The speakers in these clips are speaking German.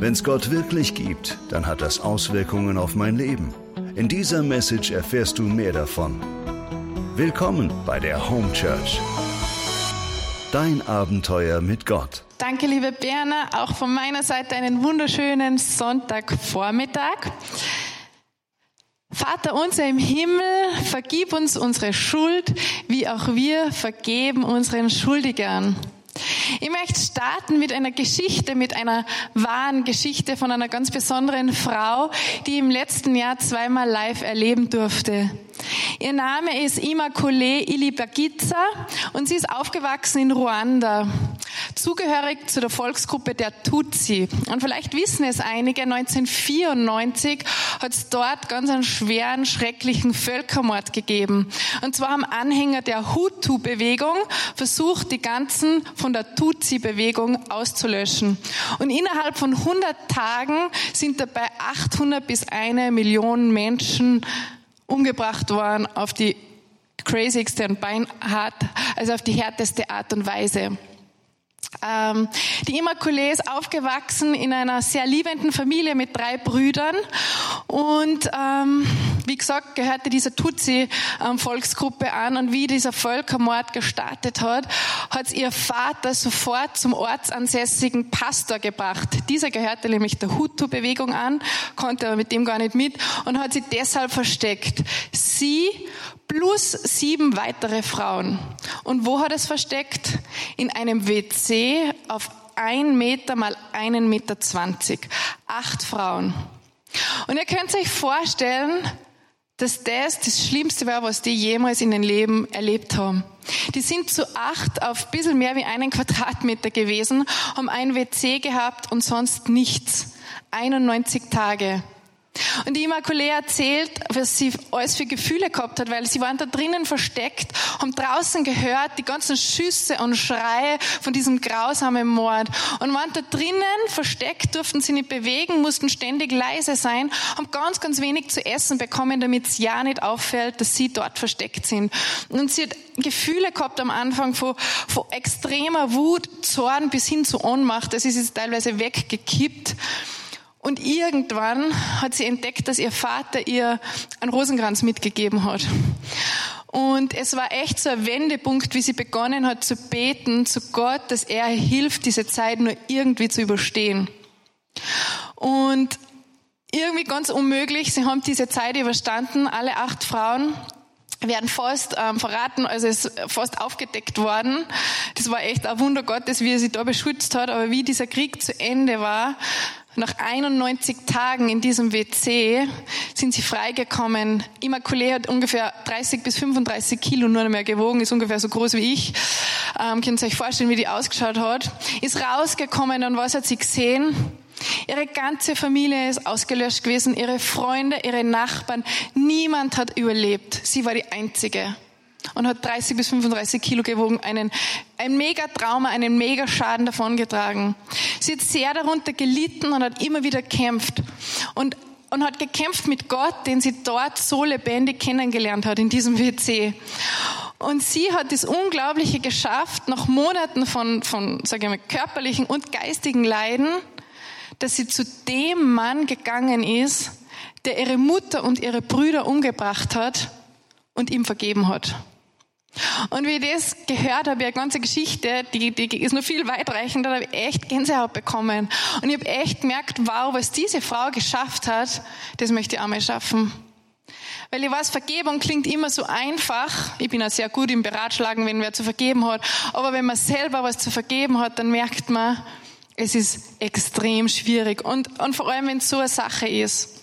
Wenn es Gott wirklich gibt, dann hat das Auswirkungen auf mein Leben. In dieser Message erfährst du mehr davon. Willkommen bei der Home Church. Dein Abenteuer mit Gott. Danke, liebe Berner. Auch von meiner Seite einen wunderschönen Sonntagvormittag. Vater unser im Himmel, vergib uns unsere Schuld, wie auch wir vergeben unseren Schuldigern. Ich möchte starten mit einer Geschichte, mit einer wahren Geschichte von einer ganz besonderen Frau, die im letzten Jahr zweimal live erleben durfte. Ihr Name ist Immaculée Ilibagiza und sie ist aufgewachsen in Ruanda, zugehörig zu der Volksgruppe der Tutsi. Und vielleicht wissen es einige, 1994 hat es dort ganz einen schweren, schrecklichen Völkermord gegeben. Und zwar haben Anhänger der Hutu-Bewegung versucht, die ganzen von der Tutsi-Bewegung auszulöschen. Und innerhalb von 100 Tagen sind dabei 800 bis eine Million Menschen umgebracht worden auf die crazigste und beinhart, also auf die härteste Art und Weise. Ähm, die Immaculée ist aufgewachsen in einer sehr liebenden Familie mit drei Brüdern und ähm, wie gesagt gehörte diese Tutsi-Volksgruppe ähm, an und wie dieser Völkermord gestartet hat, hat ihr Vater sofort zum ortsansässigen Pastor gebracht. Dieser gehörte nämlich der Hutu-Bewegung an, konnte aber mit dem gar nicht mit und hat sie deshalb versteckt. Sie plus sieben weitere Frauen. Und wo hat es versteckt? In einem WC auf ein Meter mal einen Meter zwanzig. Acht Frauen. Und ihr könnt euch vorstellen, dass das das Schlimmste war, was die jemals in ihrem Leben erlebt haben. Die sind zu acht auf ein bisschen mehr wie einen Quadratmeter gewesen, haben ein WC gehabt und sonst nichts. 91 Tage. Und die Immaculée erzählt, was sie alles für Gefühle gehabt hat, weil sie waren da drinnen versteckt, haben draußen gehört, die ganzen Schüsse und Schreie von diesem grausamen Mord. Und waren da drinnen versteckt, durften sie nicht bewegen, mussten ständig leise sein, haben ganz, ganz wenig zu essen bekommen, damit es ja nicht auffällt, dass sie dort versteckt sind. Und sie hat Gefühle gehabt am Anfang von, von extremer Wut, Zorn bis hin zu Ohnmacht. Das ist jetzt teilweise weggekippt. Und irgendwann hat sie entdeckt, dass ihr Vater ihr einen Rosenkranz mitgegeben hat. Und es war echt so ein Wendepunkt, wie sie begonnen hat zu beten zu Gott, dass er hilft, diese Zeit nur irgendwie zu überstehen. Und irgendwie ganz unmöglich, sie haben diese Zeit überstanden, alle acht Frauen werden fast ähm, verraten, also ist fast aufgedeckt worden. Das war echt ein Wunder Gottes, wie er sie da beschützt hat. Aber wie dieser Krieg zu Ende war, nach 91 Tagen in diesem WC sind sie freigekommen. Immaculée hat ungefähr 30 bis 35 Kilo nur mehr gewogen, ist ungefähr so groß wie ich. Ähm, könnt ihr euch vorstellen, wie die ausgeschaut hat. Ist rausgekommen und was hat sie gesehen? Ihre ganze Familie ist ausgelöscht gewesen, ihre Freunde, ihre Nachbarn. Niemand hat überlebt. Sie war die Einzige und hat 30 bis 35 Kilo gewogen, einen, ein mega Trauma, einen mega Schaden davongetragen. Sie hat sehr darunter gelitten und hat immer wieder kämpft und, und hat gekämpft mit Gott, den sie dort so lebendig kennengelernt hat, in diesem WC. Und sie hat das Unglaubliche geschafft, nach Monaten von, von sage ich mal, körperlichen und geistigen Leiden, dass sie zu dem Mann gegangen ist, der ihre Mutter und ihre Brüder umgebracht hat und ihm vergeben hat. Und wie ich das gehört habe, eine ganze Geschichte, die, die ist noch viel weitreichender, da habe ich echt Gänsehaut bekommen. Und ich habe echt gemerkt, wow, was diese Frau geschafft hat, das möchte ich auch mal schaffen. Weil ich weiß, Vergebung klingt immer so einfach. Ich bin auch sehr gut im Beratschlagen, wenn wer zu vergeben hat. Aber wenn man selber was zu vergeben hat, dann merkt man, es ist extrem schwierig. Und, und vor allem, wenn es so eine Sache ist.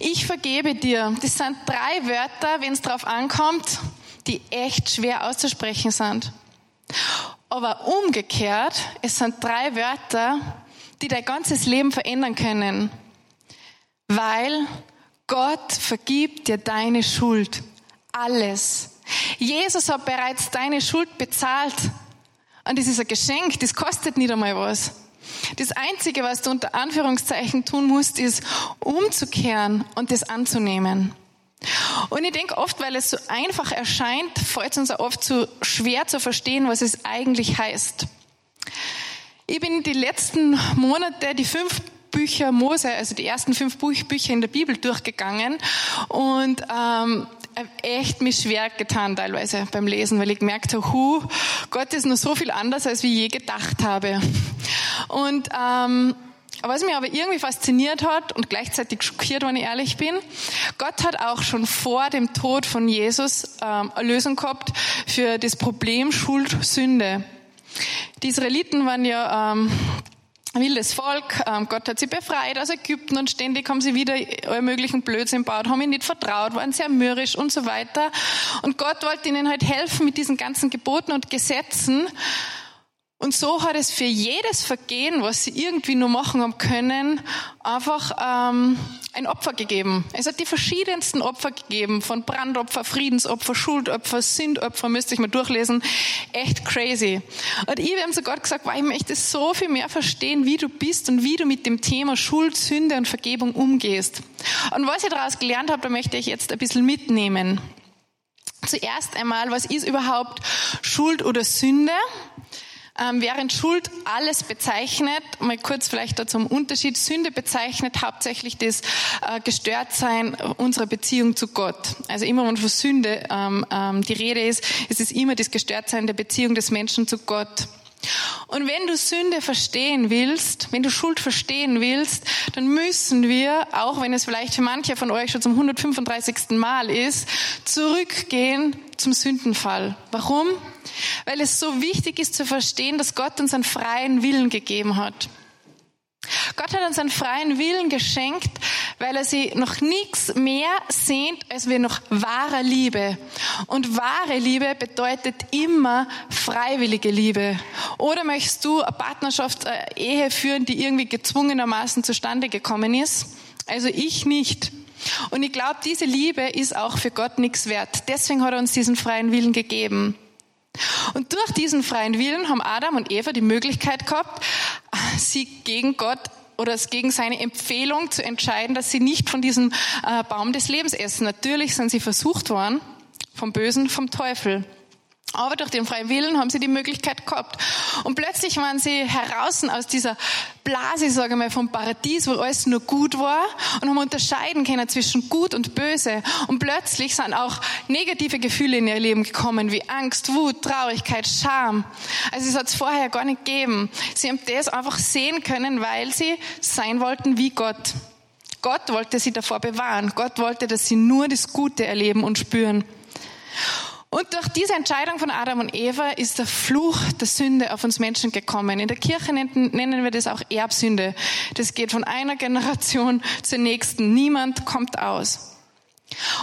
Ich vergebe dir. Das sind drei Wörter, wenn es drauf ankommt die echt schwer auszusprechen sind. Aber umgekehrt, es sind drei Wörter, die dein ganzes Leben verändern können. Weil Gott vergibt dir deine Schuld. Alles. Jesus hat bereits deine Schuld bezahlt. Und das ist ein Geschenk, das kostet nicht einmal was. Das Einzige, was du unter Anführungszeichen tun musst, ist umzukehren und das anzunehmen. Und ich denke oft, weil es so einfach erscheint, fällt es uns auch oft so schwer zu verstehen, was es eigentlich heißt. Ich bin die letzten Monate die fünf Bücher Mose, also die ersten fünf Bücher in der Bibel durchgegangen und ähm, echt mich schwer getan teilweise beim Lesen, weil ich gemerkt habe, hu, Gott ist noch so viel anders, als ich je gedacht habe. Und ähm, was mich aber irgendwie fasziniert hat und gleichzeitig schockiert, wenn ich ehrlich bin, Gott hat auch schon vor dem Tod von Jesus ähm, eine Lösung gehabt für das Problem Schuld, Sünde. Die Israeliten waren ja ähm, wildes Volk. Ähm, Gott hat sie befreit aus Ägypten und ständig haben sie wieder alle möglichen Blödsinn gebaut, haben ihnen nicht vertraut, waren sehr mürrisch und so weiter. Und Gott wollte ihnen halt helfen mit diesen ganzen Geboten und Gesetzen. Und so hat es für jedes Vergehen, was sie irgendwie nur machen haben können, einfach ähm, ein Opfer gegeben. Es hat die verschiedensten Opfer gegeben, von Brandopfer, Friedensopfer, Schuldopfer, Sündopfer, müsste ich mal durchlesen. Echt crazy. Und ich habe Gott gesagt, wow, ich möchte so viel mehr verstehen, wie du bist und wie du mit dem Thema Schuld, Sünde und Vergebung umgehst. Und was ich daraus gelernt habe, da möchte ich jetzt ein bisschen mitnehmen. Zuerst einmal, was ist überhaupt Schuld oder Sünde? Ähm, während Schuld alles bezeichnet, mal kurz vielleicht da zum Unterschied, Sünde bezeichnet hauptsächlich das äh, Gestörtsein unserer Beziehung zu Gott. Also immer wenn von Sünde ähm, ähm, die Rede ist, ist es immer das Gestörtsein der Beziehung des Menschen zu Gott. Und wenn du Sünde verstehen willst, wenn du Schuld verstehen willst, dann müssen wir, auch wenn es vielleicht für manche von euch schon zum 135. Mal ist, zurückgehen zum Sündenfall. Warum? Weil es so wichtig ist zu verstehen, dass Gott uns einen freien Willen gegeben hat. Gott hat uns einen freien Willen geschenkt, weil er sie noch nichts mehr sehnt, als wir noch wahre Liebe. Und wahre Liebe bedeutet immer freiwillige Liebe. Oder möchtest du eine Partnerschaft, eine Ehe führen, die irgendwie gezwungenermaßen zustande gekommen ist? Also ich nicht. Und ich glaube, diese Liebe ist auch für Gott nichts wert. Deswegen hat er uns diesen freien Willen gegeben. Und durch diesen freien Willen haben Adam und Eva die Möglichkeit gehabt, sie gegen Gott oder gegen seine Empfehlung zu entscheiden, dass sie nicht von diesem äh, Baum des Lebens essen. Natürlich sind sie versucht worden vom Bösen, vom Teufel. Aber durch den freien Willen haben sie die Möglichkeit gehabt. Und plötzlich waren sie heraus aus dieser Blase, sage ich mal, vom Paradies, wo alles nur gut war und haben unterscheiden können zwischen gut und böse. Und plötzlich sind auch negative Gefühle in ihr Leben gekommen, wie Angst, Wut, Traurigkeit, Scham. Also es hat es vorher gar nicht gegeben. Sie haben das einfach sehen können, weil sie sein wollten wie Gott. Gott wollte sie davor bewahren. Gott wollte, dass sie nur das Gute erleben und spüren. Und durch diese Entscheidung von Adam und Eva ist der Fluch der Sünde auf uns Menschen gekommen. In der Kirche nennen wir das auch Erbsünde. Das geht von einer Generation zur nächsten. Niemand kommt aus.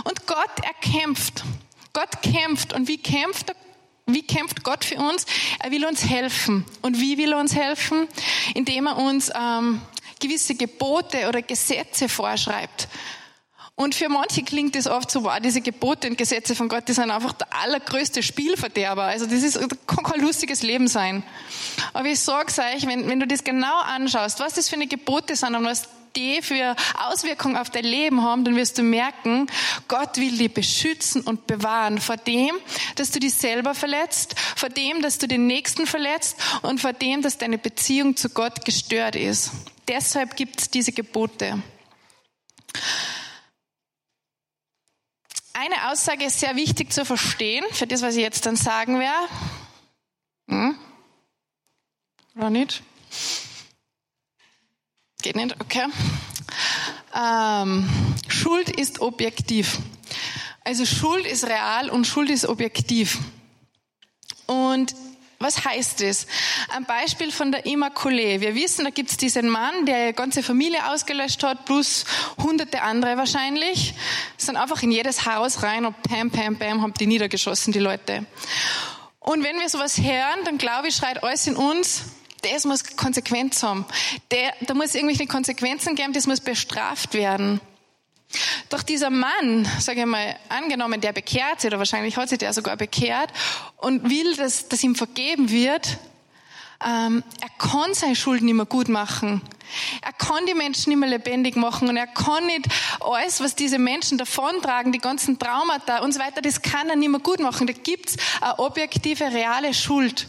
Und Gott erkämpft. Gott kämpft. Und wie kämpft er? Wie kämpft Gott für uns? Er will uns helfen. Und wie will er uns helfen? Indem er uns ähm, gewisse Gebote oder Gesetze vorschreibt. Und für manche klingt das oft so, wow, diese Gebote und Gesetze von Gott, die sind einfach der allergrößte Spielverderber. Also das ist, kann kein lustiges Leben sein. Aber ich sag's euch, wenn, wenn du das genau anschaust, was das für eine Gebote sind und was die für Auswirkungen auf dein Leben haben, dann wirst du merken, Gott will dich beschützen und bewahren vor dem, dass du dich selber verletzt, vor dem, dass du den Nächsten verletzt und vor dem, dass deine Beziehung zu Gott gestört ist. Deshalb gibt es diese Gebote. Eine Aussage ist sehr wichtig zu verstehen, für das, was ich jetzt dann sagen werde. Hm? Oder nicht? Geht nicht? Okay. Ähm, Schuld ist objektiv. Also Schuld ist real und Schuld ist objektiv. Und was heißt das? Ein Beispiel von der Immaculée. Wir wissen, da gibt es diesen Mann, der ganze Familie ausgelöscht hat, plus hunderte andere wahrscheinlich. Sind einfach in jedes Haus rein und pam, pam, pam, haben die niedergeschossen, die Leute. Und wenn wir sowas hören, dann glaube ich, schreit alles in uns, das muss Konsequenz haben. Der, da muss irgendwelche Konsequenzen geben, das muss bestraft werden. Doch dieser Mann, sage ich mal, angenommen, der bekehrt sich, oder wahrscheinlich hat sich der sogar bekehrt und will, dass, dass ihm vergeben wird, ähm, er kann seine Schuld nicht mehr gut machen. Er kann die Menschen nicht mehr lebendig machen und er kann nicht alles, was diese Menschen davontragen, die ganzen Traumata und so weiter, das kann er nicht mehr gut machen. Da gibt's eine objektive, reale Schuld.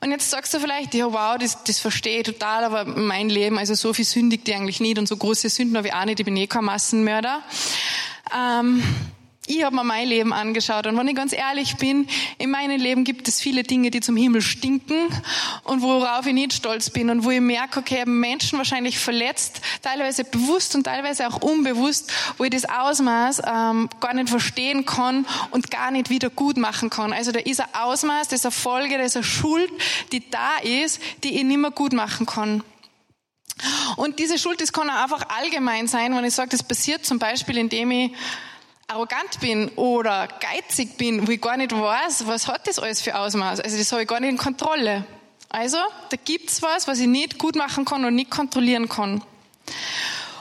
Und jetzt sagst du vielleicht, ja wow, das, das verstehe ich total, aber mein Leben, also so viel sündigt ich eigentlich nicht und so große Sünden habe ich auch nicht, ich bin eh kein Massenmörder. Ähm, ich habe mir mein Leben angeschaut und wenn ich ganz ehrlich bin, in meinem Leben gibt es viele Dinge, die zum Himmel stinken und worauf ich nicht stolz bin und wo ich merke, okay, ich Menschen wahrscheinlich verletzt, teilweise bewusst und teilweise auch unbewusst, wo ich das Ausmaß ähm, gar nicht verstehen kann und gar nicht wieder gut machen kann. Also da ist ein Ausmaß, das ist eine Folge, das ist eine Schuld, die da ist, die ich nicht mehr gut machen kann. Und diese Schuld, das kann auch einfach allgemein sein, wenn ich sage, das passiert zum Beispiel, indem ich arrogant bin oder geizig bin, wo ich gar nicht weiß, was hat das alles für Ausmaß. Also das habe ich gar nicht in Kontrolle. Also, da gibt's was, was ich nicht gut machen kann und nicht kontrollieren kann.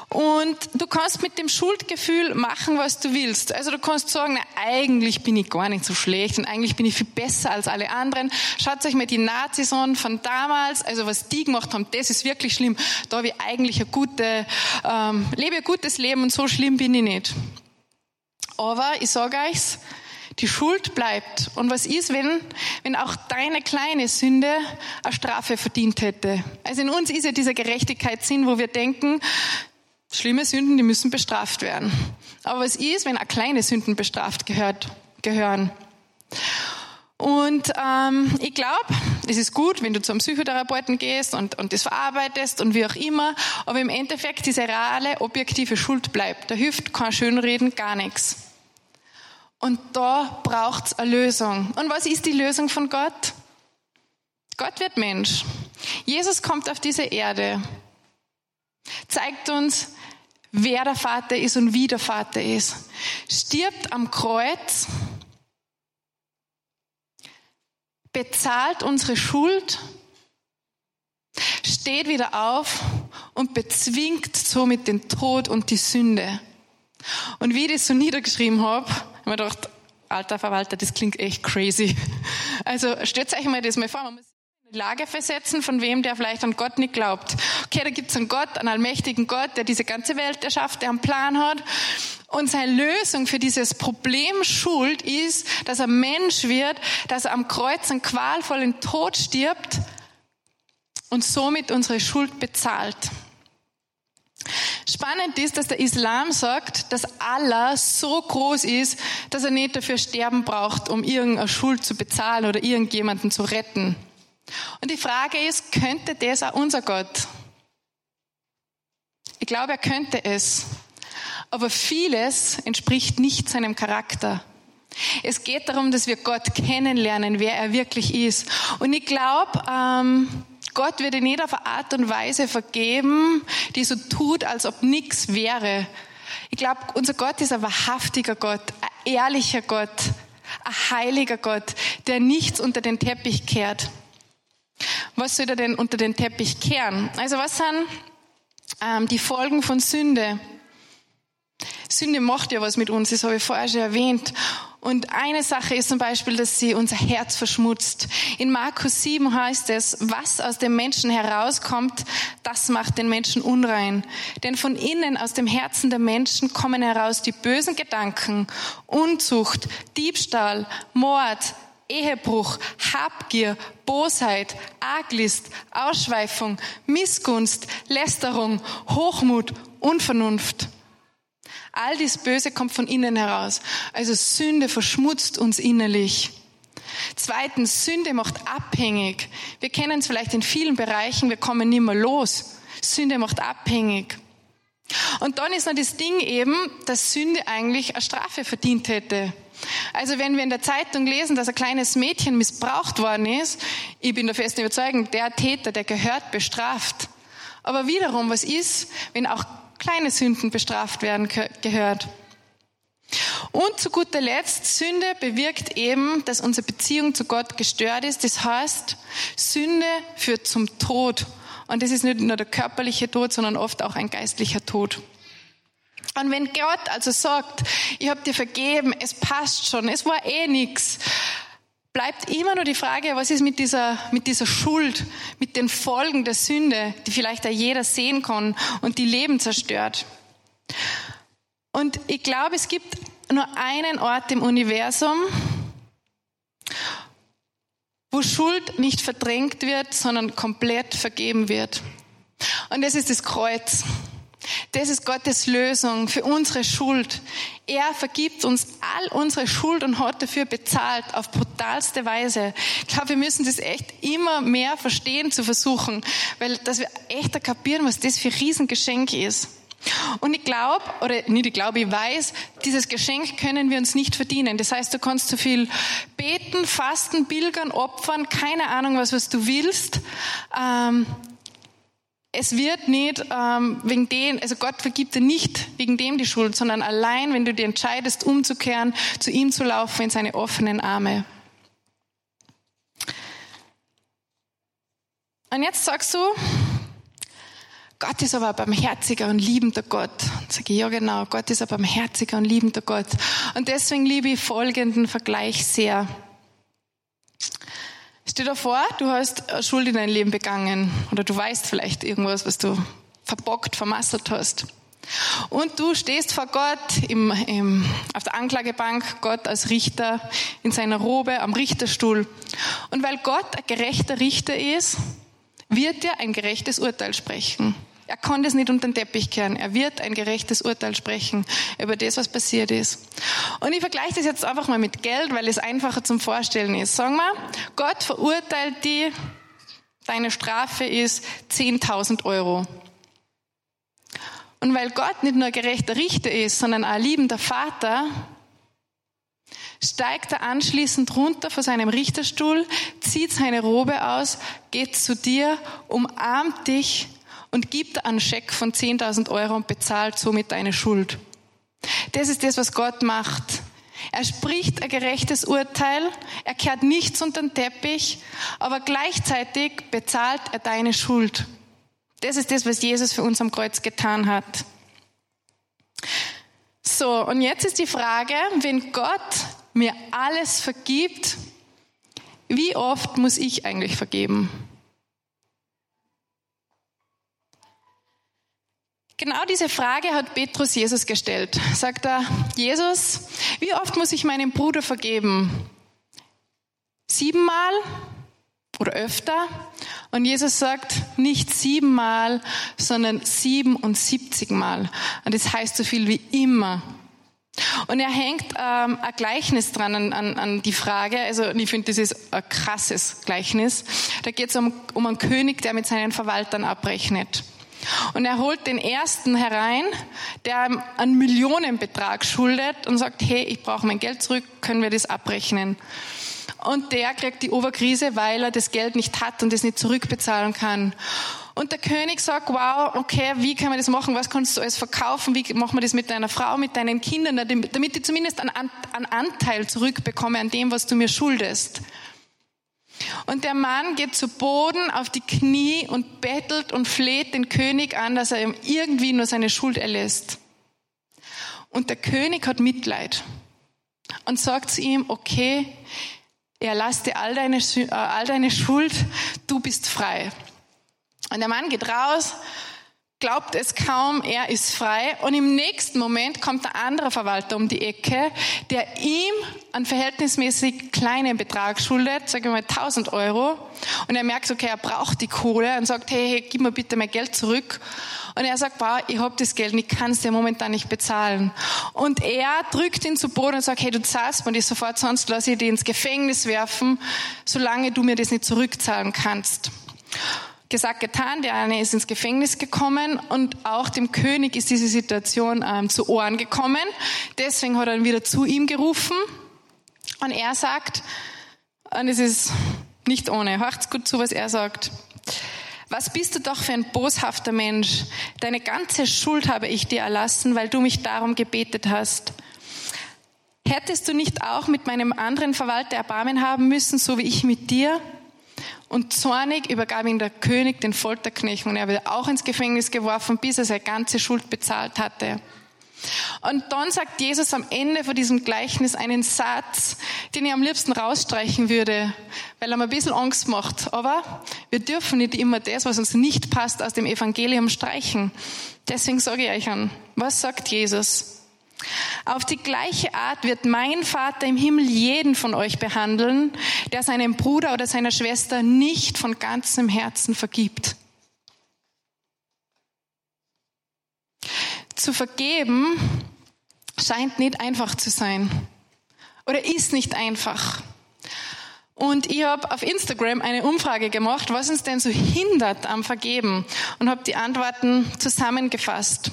Und du kannst mit dem Schuldgefühl machen, was du willst. Also du kannst sagen, na, eigentlich bin ich gar nicht so schlecht und eigentlich bin ich viel besser als alle anderen. Schaut euch mal die Nazis an von damals, also was die gemacht haben, das ist wirklich schlimm. Da habe ich eigentlich ein gute, ähm, lebe ein gutes Leben und so schlimm bin ich nicht. Aber ich sage euch's, die Schuld bleibt. Und was ist, wenn, wenn auch deine kleine Sünde eine Strafe verdient hätte? Also in uns ist ja dieser Gerechtigkeitssinn, wo wir denken, schlimme Sünden, die müssen bestraft werden. Aber was ist, wenn auch kleine Sünden bestraft gehört, gehören? Und ähm, ich glaube, es ist gut, wenn du zum Psychotherapeuten gehst und, und das verarbeitest und wie auch immer, aber im Endeffekt diese reale, objektive Schuld bleibt. Da hilft kein Schönreden, gar nichts. Und da braucht's eine Lösung. Und was ist die Lösung von Gott? Gott wird Mensch. Jesus kommt auf diese Erde, zeigt uns, wer der Vater ist und wie der Vater ist, stirbt am Kreuz, bezahlt unsere Schuld, steht wieder auf und bezwingt somit den Tod und die Sünde. Und wie ich das so niedergeschrieben habe, ich mir gedacht, alter Verwalter, das klingt echt crazy. Also stellt euch mal das mal vor, man muss in die Lage versetzen von wem, der vielleicht an Gott nicht glaubt. Okay, da gibt's einen Gott, einen allmächtigen Gott, der diese ganze Welt erschafft, der einen Plan hat. Und seine Lösung für dieses Problem Schuld ist, dass er Mensch wird, dass er am Kreuz einen qualvollen Tod stirbt und somit unsere Schuld bezahlt. Spannend ist, dass der Islam sagt, dass Allah so groß ist, dass er nicht dafür sterben braucht, um irgendeine Schuld zu bezahlen oder irgendjemanden zu retten. Und die Frage ist, könnte das auch unser Gott? Ich glaube, er könnte es. Aber vieles entspricht nicht seinem Charakter. Es geht darum, dass wir Gott kennenlernen, wer er wirklich ist. Und ich glaube, ähm, Gott wird in jeder Art und Weise vergeben, die so tut, als ob nichts wäre. Ich glaube, unser Gott ist ein wahrhaftiger Gott, ein ehrlicher Gott, ein heiliger Gott, der nichts unter den Teppich kehrt. Was soll er denn unter den Teppich kehren? Also was sind ähm, die Folgen von Sünde? Sünde macht ja was mit uns, das habe ich vorher schon erwähnt. Und eine Sache ist zum Beispiel, dass sie unser Herz verschmutzt. In Markus 7 heißt es, was aus dem Menschen herauskommt, das macht den Menschen unrein. Denn von innen, aus dem Herzen der Menschen kommen heraus die bösen Gedanken, Unzucht, Diebstahl, Mord, Ehebruch, Habgier, Bosheit, Arglist, Ausschweifung, Missgunst, Lästerung, Hochmut, Unvernunft. All dies Böse kommt von innen heraus. Also Sünde verschmutzt uns innerlich. Zweitens, Sünde macht abhängig. Wir kennen es vielleicht in vielen Bereichen, wir kommen nicht mehr los. Sünde macht abhängig. Und dann ist noch das Ding eben, dass Sünde eigentlich eine Strafe verdient hätte. Also wenn wir in der Zeitung lesen, dass ein kleines Mädchen missbraucht worden ist, ich bin der festen Überzeugung, der Täter, der gehört bestraft. Aber wiederum, was ist, wenn auch kleine Sünden bestraft werden gehört. Und zu guter Letzt, Sünde bewirkt eben, dass unsere Beziehung zu Gott gestört ist. Das heißt, Sünde führt zum Tod. Und das ist nicht nur der körperliche Tod, sondern oft auch ein geistlicher Tod. Und wenn Gott also sagt, ich habe dir vergeben, es passt schon, es war eh nix, bleibt immer nur die Frage, was ist mit dieser, mit dieser Schuld, mit den Folgen der Sünde, die vielleicht auch jeder sehen kann und die Leben zerstört. Und ich glaube, es gibt nur einen Ort im Universum, wo Schuld nicht verdrängt wird, sondern komplett vergeben wird. Und das ist das Kreuz. Das ist Gottes Lösung für unsere Schuld. Er vergibt uns all unsere Schuld und hat dafür bezahlt auf brutalste Weise. Ich glaube, wir müssen das echt immer mehr verstehen zu versuchen, weil dass wir echt kapieren, was das für ein Riesengeschenk ist. Und ich glaube, oder nicht ich glaube, ich weiß, dieses Geschenk können wir uns nicht verdienen. Das heißt, du kannst so viel beten, fasten, bilgern, opfern, keine Ahnung was, was du willst. Ähm, es wird nicht ähm, wegen dem, also Gott vergibt dir nicht wegen dem die Schuld, sondern allein, wenn du dir entscheidest, umzukehren, zu ihm zu laufen in seine offenen Arme. Und jetzt sagst du, Gott ist aber ein barmherziger und liebender Gott. Und sage ich, ja genau, Gott ist ein barmherziger und liebender Gott. Und deswegen liebe ich folgenden Vergleich sehr. Stell dir vor, du hast Schuld in dein Leben begangen oder du weißt vielleicht irgendwas, was du verbockt, vermasselt hast. Und du stehst vor Gott im, im, auf der Anklagebank, Gott als Richter in seiner Robe am Richterstuhl. Und weil Gott ein gerechter Richter ist, wird er ein gerechtes Urteil sprechen. Er kann das nicht unter den Teppich kehren. Er wird ein gerechtes Urteil sprechen über das, was passiert ist. Und ich vergleiche das jetzt einfach mal mit Geld, weil es einfacher zum Vorstellen ist. Sagen wir, Gott verurteilt die, deine Strafe ist 10.000 Euro. Und weil Gott nicht nur ein gerechter Richter ist, sondern ein liebender Vater, steigt er anschließend runter von seinem Richterstuhl, zieht seine Robe aus, geht zu dir, umarmt dich und gibt einen Scheck von 10.000 Euro und bezahlt somit deine Schuld. Das ist das, was Gott macht. Er spricht ein gerechtes Urteil, er kehrt nichts unter den Teppich, aber gleichzeitig bezahlt er deine Schuld. Das ist das, was Jesus für uns am Kreuz getan hat. So, und jetzt ist die Frage, wenn Gott mir alles vergibt, wie oft muss ich eigentlich vergeben? Genau diese Frage hat Petrus Jesus gestellt. Sagt er, Jesus, wie oft muss ich meinem Bruder vergeben? Siebenmal oder öfter? Und Jesus sagt nicht siebenmal, sondern siebenundsiebzigmal. Und das heißt so viel wie immer. Und er hängt ähm, ein Gleichnis dran an, an, an die Frage, also ich finde, das ist ein krasses Gleichnis. Da geht es um, um einen König, der mit seinen Verwaltern abrechnet. Und er holt den ersten herein, der einen Millionenbetrag schuldet und sagt, hey, ich brauche mein Geld zurück, können wir das abrechnen? Und der kriegt die Oberkrise, weil er das Geld nicht hat und es nicht zurückbezahlen kann. Und der König sagt, wow, okay, wie kann man das machen? Was kannst du alles verkaufen? Wie machen wir das mit deiner Frau, mit deinen Kindern, damit ich zumindest einen, Anteil zurückbekomme an dem, was du mir schuldest? Und der Mann geht zu Boden auf die Knie und bettelt und fleht den König an, dass er ihm irgendwie nur seine Schuld erlässt. Und der König hat Mitleid und sagt zu ihm, okay, er lasst dir all deine, äh, all deine Schuld, du bist frei. Und der Mann geht raus glaubt es kaum, er ist frei. Und im nächsten Moment kommt der andere Verwalter um die Ecke, der ihm einen verhältnismäßig kleinen Betrag schuldet, sagen wir mal 1000 Euro. Und er merkt, okay, er braucht die Kohle und sagt, hey, hey gib mir bitte mein Geld zurück. Und er sagt, wow, ich hab das Geld, ich kann es dir momentan nicht bezahlen. Und er drückt ihn zu Boden und sagt, hey, du zahlst mir das sofort, sonst lasse ich dich ins Gefängnis werfen, solange du mir das nicht zurückzahlen kannst gesagt, getan. Der eine ist ins Gefängnis gekommen und auch dem König ist diese Situation ähm, zu Ohren gekommen. Deswegen hat er ihn wieder zu ihm gerufen und er sagt, und es ist nicht ohne, hört's gut zu, was er sagt. Was bist du doch für ein boshafter Mensch? Deine ganze Schuld habe ich dir erlassen, weil du mich darum gebetet hast. Hättest du nicht auch mit meinem anderen Verwalter Erbarmen haben müssen, so wie ich mit dir? Und zornig übergab ihm der König den Folterknecht und er wird auch ins Gefängnis geworfen, bis er seine ganze Schuld bezahlt hatte. Und dann sagt Jesus am Ende von diesem Gleichnis einen Satz, den ich am liebsten rausstreichen würde, weil er mir ein bisschen Angst macht. Aber wir dürfen nicht immer das, was uns nicht passt, aus dem Evangelium streichen. Deswegen sage ich euch an, was sagt Jesus? Auf die gleiche Art wird mein Vater im Himmel jeden von euch behandeln, der seinem Bruder oder seiner Schwester nicht von ganzem Herzen vergibt. Zu vergeben scheint nicht einfach zu sein oder ist nicht einfach. Und ich habe auf Instagram eine Umfrage gemacht, was uns denn so hindert am Vergeben und habe die Antworten zusammengefasst.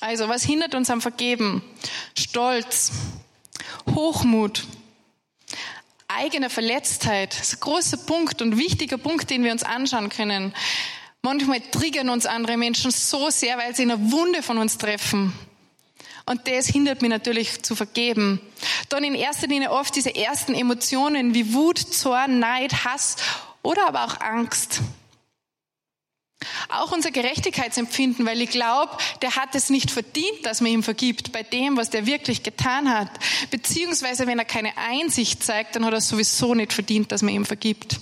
Also, was hindert uns am Vergeben? Stolz, Hochmut, eigene Verletztheit. Das ist ein großer Punkt und wichtiger Punkt, den wir uns anschauen können. Manchmal triggern uns andere Menschen so sehr, weil sie eine Wunde von uns treffen. Und das hindert mich natürlich zu vergeben. Dann in erster Linie oft diese ersten Emotionen wie Wut, Zorn, Neid, Hass oder aber auch Angst. Auch unser Gerechtigkeitsempfinden, weil ich glaube, der hat es nicht verdient, dass man ihm vergibt bei dem, was der wirklich getan hat. Beziehungsweise, wenn er keine Einsicht zeigt, dann hat er sowieso nicht verdient, dass man ihm vergibt.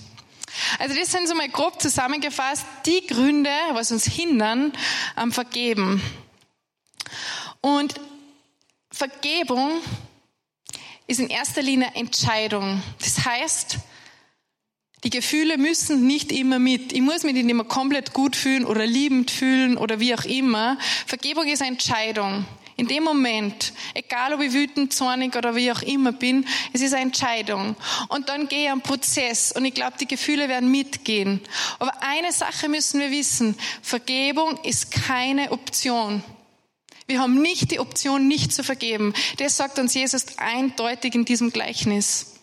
Also das sind so mal grob zusammengefasst die Gründe, was uns hindern am Vergeben. Und Vergebung ist in erster Linie Entscheidung. Das heißt, die Gefühle müssen nicht immer mit. Ich muss mich nicht immer komplett gut fühlen oder liebend fühlen oder wie auch immer. Vergebung ist eine Entscheidung. In dem Moment, egal ob ich wütend, zornig oder wie auch immer bin, es ist eine Entscheidung. Und dann gehe ich einen Prozess und ich glaube, die Gefühle werden mitgehen. Aber eine Sache müssen wir wissen. Vergebung ist keine Option. Wir haben nicht die Option, nicht zu vergeben. Das sagt uns Jesus eindeutig in diesem Gleichnis.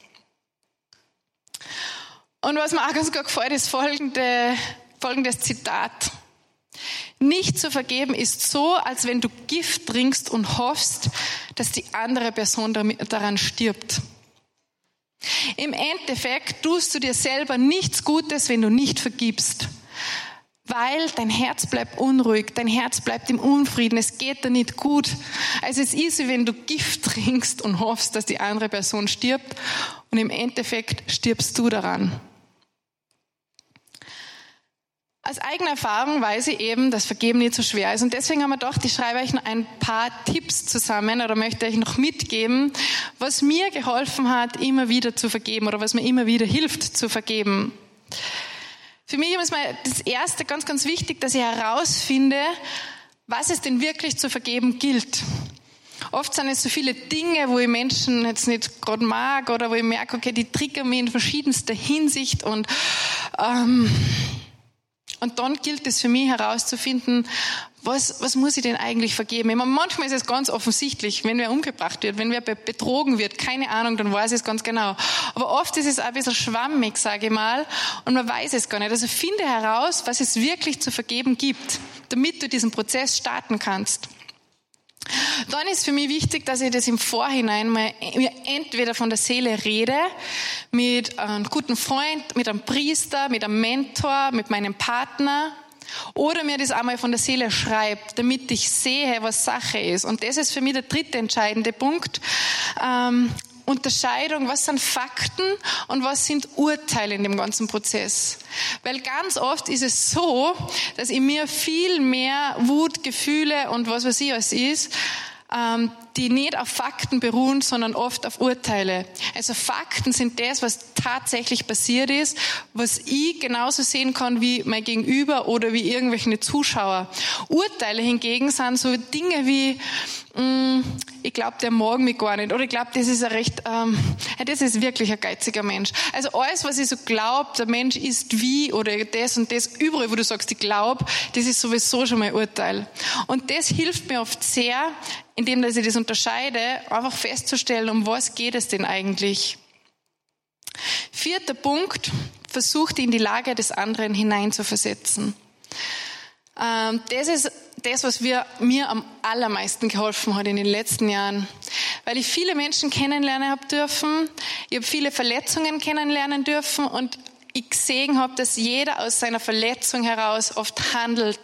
Und was mir auch ganz gut gefällt, ist folgende, folgendes Zitat. Nicht zu vergeben ist so, als wenn du Gift trinkst und hoffst, dass die andere Person daran stirbt. Im Endeffekt tust du dir selber nichts Gutes, wenn du nicht vergibst weil dein Herz bleibt unruhig, dein Herz bleibt im Unfrieden, es geht dir nicht gut. Also es ist wie wenn du Gift trinkst und hoffst, dass die andere Person stirbt und im Endeffekt stirbst du daran. Aus eigener Erfahrung weiß ich eben, dass Vergeben nicht so schwer ist. Und deswegen haben wir gedacht, ich schreibe euch noch ein paar Tipps zusammen oder möchte euch noch mitgeben, was mir geholfen hat, immer wieder zu vergeben oder was mir immer wieder hilft zu vergeben. Für mich ist mal das Erste ganz, ganz wichtig, dass ich herausfinde, was es denn wirklich zu vergeben gilt. Oft sind es so viele Dinge, wo ich Menschen jetzt nicht gerade mag oder wo ich merke, okay, die triggern mich in verschiedenster Hinsicht und ähm, und dann gilt es für mich herauszufinden, was, was muss ich denn eigentlich vergeben? Ich meine, manchmal ist es ganz offensichtlich, wenn wer umgebracht wird, wenn wer betrogen wird, keine Ahnung, dann weiß ich es ganz genau. Aber oft ist es auch ein bisschen schwammig, sage ich mal, und man weiß es gar nicht. Also finde heraus, was es wirklich zu vergeben gibt, damit du diesen Prozess starten kannst. Dann ist für mich wichtig, dass ich das im Vorhinein mal entweder von der Seele rede, mit einem guten Freund, mit einem Priester, mit einem Mentor, mit meinem Partner, oder mir das einmal von der Seele schreibt, damit ich sehe, was Sache ist. Und das ist für mich der dritte entscheidende Punkt. Unterscheidung, was sind Fakten und was sind Urteile in dem ganzen Prozess. Weil ganz oft ist es so, dass in mir viel mehr Wut, Gefühle und was weiß ich was ist, ähm, die nicht auf Fakten beruhen, sondern oft auf Urteile. Also Fakten sind das, was tatsächlich passiert ist, was ich genauso sehen kann wie mein Gegenüber oder wie irgendwelche Zuschauer. Urteile hingegen sind so Dinge wie, mh, mm, ich glaube, der mag mich gar nicht oder ich glaube, das ist ein recht, ähm, das ist wirklich ein geiziger Mensch. Also alles, was ich so glaube, der Mensch ist wie oder das und das, überall, wo du sagst, ich glaube, das ist sowieso schon mein Urteil. Und das hilft mir oft sehr, indem dass ich das unterscheide, einfach festzustellen, um was geht es denn eigentlich. Vierter Punkt, versucht in die Lage des anderen hineinzuversetzen. Ähm, das ist das, was wir, mir am allermeisten geholfen hat in den letzten Jahren. Weil ich viele Menschen kennenlernen habe dürfen, ich habe viele Verletzungen kennenlernen dürfen und ich gesehen habe, dass jeder aus seiner Verletzung heraus oft handelt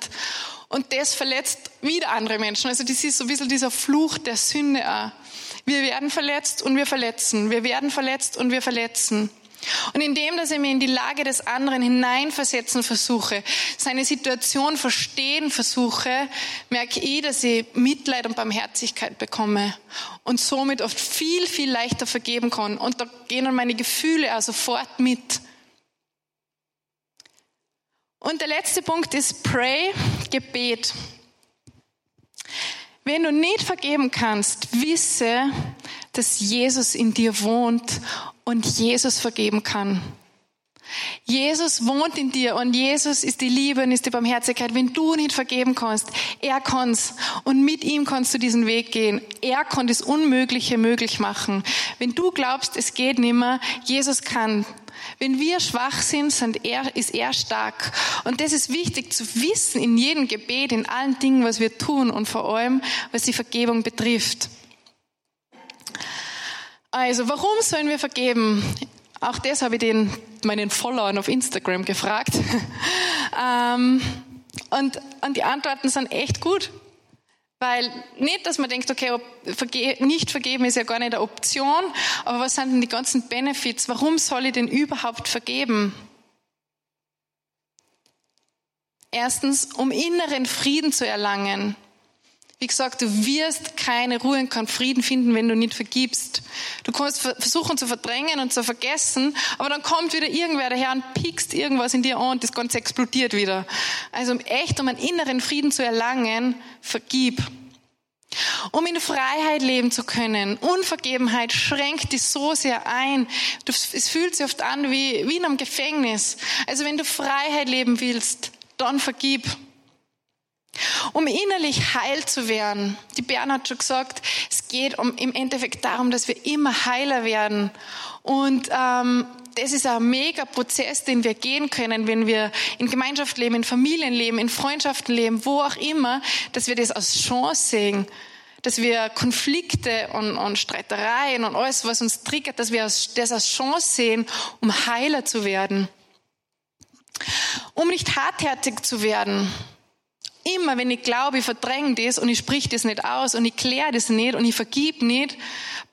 und das verletzt wieder andere Menschen. Also das ist so ein bisschen dieser Fluch der Sünde auch. Wir werden verletzt und wir verletzen. Wir werden verletzt und wir verletzen. Und indem, dass ich mir in die Lage des anderen hineinversetzen versuche, seine Situation verstehen versuche, merke ich, dass ich Mitleid und Barmherzigkeit bekomme und somit oft viel, viel leichter vergeben kann. Und da gehen dann meine Gefühle auch sofort mit. Und der letzte Punkt ist Pray, Gebet. Wenn du nicht vergeben kannst, wisse, dass Jesus in dir wohnt und Jesus vergeben kann. Jesus wohnt in dir und Jesus ist die Liebe und ist die Barmherzigkeit. Wenn du nicht vergeben kannst, er kann's und mit ihm kannst du diesen Weg gehen. Er kann das Unmögliche möglich machen. Wenn du glaubst, es geht nimmer, Jesus kann. Wenn wir schwach sind, sind er, ist er stark. Und das ist wichtig zu wissen in jedem Gebet, in allen Dingen, was wir tun und vor allem, was die Vergebung betrifft. Also, warum sollen wir vergeben? Auch das habe ich den, meinen Followern auf Instagram gefragt. ähm, und, und die Antworten sind echt gut. Weil nicht, dass man denkt, okay, verge nicht vergeben ist ja gar nicht eine Option, aber was sind denn die ganzen Benefits? Warum soll ich denn überhaupt vergeben? Erstens, um inneren Frieden zu erlangen. Wie gesagt, du wirst keine Ruhe und keinen Frieden finden, wenn du nicht vergibst. Du kannst versuchen zu verdrängen und zu vergessen, aber dann kommt wieder irgendwer daher und piekst irgendwas in dir an und das Ganze explodiert wieder. Also echt, um einen inneren Frieden zu erlangen, vergib. Um in Freiheit leben zu können. Unvergebenheit schränkt dich so sehr ein. Es fühlt sich oft an wie, wie in einem Gefängnis. Also wenn du Freiheit leben willst, dann vergib. Um innerlich heil zu werden. Die Bern hat schon gesagt, es geht um, im Endeffekt darum, dass wir immer heiler werden. Und ähm, das ist ein mega Prozess, den wir gehen können, wenn wir in Gemeinschaft leben, in Familien leben, in Freundschaften leben, wo auch immer, dass wir das als Chance sehen, dass wir Konflikte und, und Streitereien und alles, was uns triggert, dass wir das als Chance sehen, um heiler zu werden. Um nicht hartherzig zu werden, Immer wenn ich glaube, ich verdränge das und ich sprich das nicht aus und ich kläre das nicht und ich vergib nicht,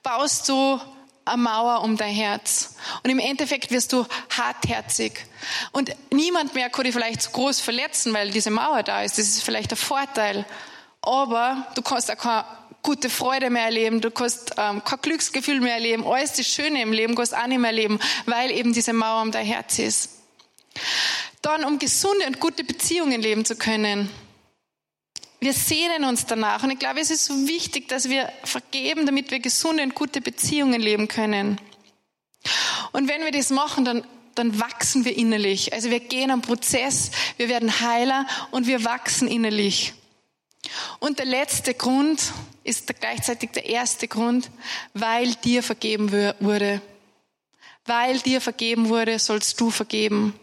baust du eine Mauer um dein Herz. Und im Endeffekt wirst du hartherzig. Und niemand mehr kann dich vielleicht zu groß verletzen, weil diese Mauer da ist. Das ist vielleicht der Vorteil. Aber du kannst auch keine gute Freude mehr erleben, du kannst ähm, kein Glücksgefühl mehr erleben, alles das Schöne im Leben kannst du auch nicht mehr erleben, weil eben diese Mauer um dein Herz ist. Dann, um gesunde und gute Beziehungen leben zu können, wir sehnen uns danach. Und ich glaube, es ist so wichtig, dass wir vergeben, damit wir gesunde und gute Beziehungen leben können. Und wenn wir das machen, dann, dann wachsen wir innerlich. Also wir gehen am Prozess, wir werden heiler und wir wachsen innerlich. Und der letzte Grund ist gleichzeitig der erste Grund, weil dir vergeben wurde. Weil dir vergeben wurde, sollst du vergeben.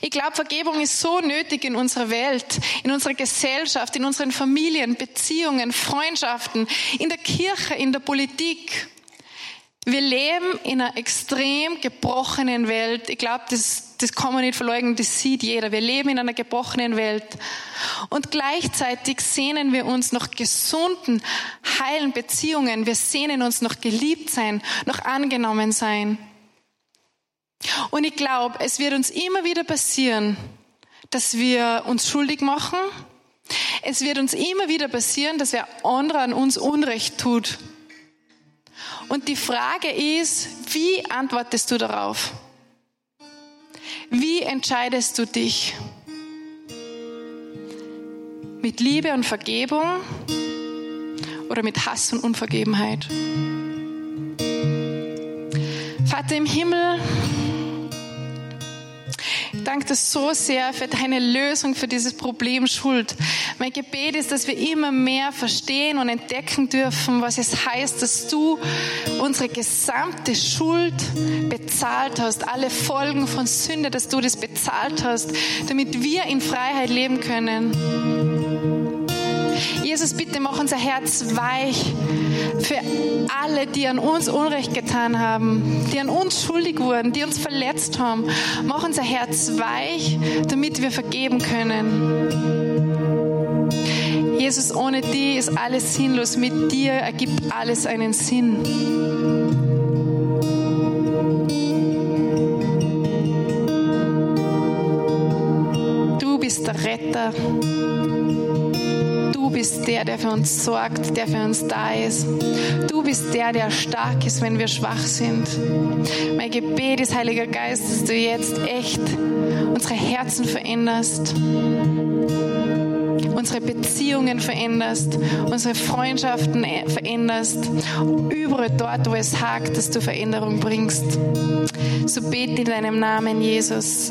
Ich glaube, Vergebung ist so nötig in unserer Welt, in unserer Gesellschaft, in unseren Familien, Beziehungen, Freundschaften, in der Kirche, in der Politik. Wir leben in einer extrem gebrochenen Welt. Ich glaube, das, das kann man nicht verleugnen, das sieht jeder. Wir leben in einer gebrochenen Welt. Und gleichzeitig sehnen wir uns nach gesunden, heilen Beziehungen. Wir sehnen uns nach geliebt sein, nach angenommen sein. Und ich glaube, es wird uns immer wieder passieren, dass wir uns schuldig machen. Es wird uns immer wieder passieren, dass wer andere an uns Unrecht tut. Und die Frage ist, wie antwortest du darauf? Wie entscheidest du dich? Mit Liebe und Vergebung oder mit Hass und Unvergebenheit? Vater im Himmel, danke dir so sehr für deine Lösung für dieses Problem Schuld. Mein Gebet ist, dass wir immer mehr verstehen und entdecken dürfen, was es heißt, dass du unsere gesamte Schuld bezahlt hast, alle Folgen von Sünde, dass du das bezahlt hast, damit wir in Freiheit leben können. Jesus, bitte mach unser Herz weich für alle, die an uns Unrecht getan haben, die an uns schuldig wurden, die uns verletzt haben. Mach unser Herz weich, damit wir vergeben können. Jesus, ohne dich ist alles sinnlos. Mit dir ergibt alles einen Sinn. Du bist der Retter. Du bist der, der für uns sorgt, der für uns da ist. Du bist der, der stark ist, wenn wir schwach sind. Mein Gebet ist, Heiliger Geist, dass du jetzt echt unsere Herzen veränderst unsere Beziehungen veränderst, unsere Freundschaften veränderst, überall dort, wo es hakt, dass du Veränderung bringst. So bete in deinem Namen, Jesus.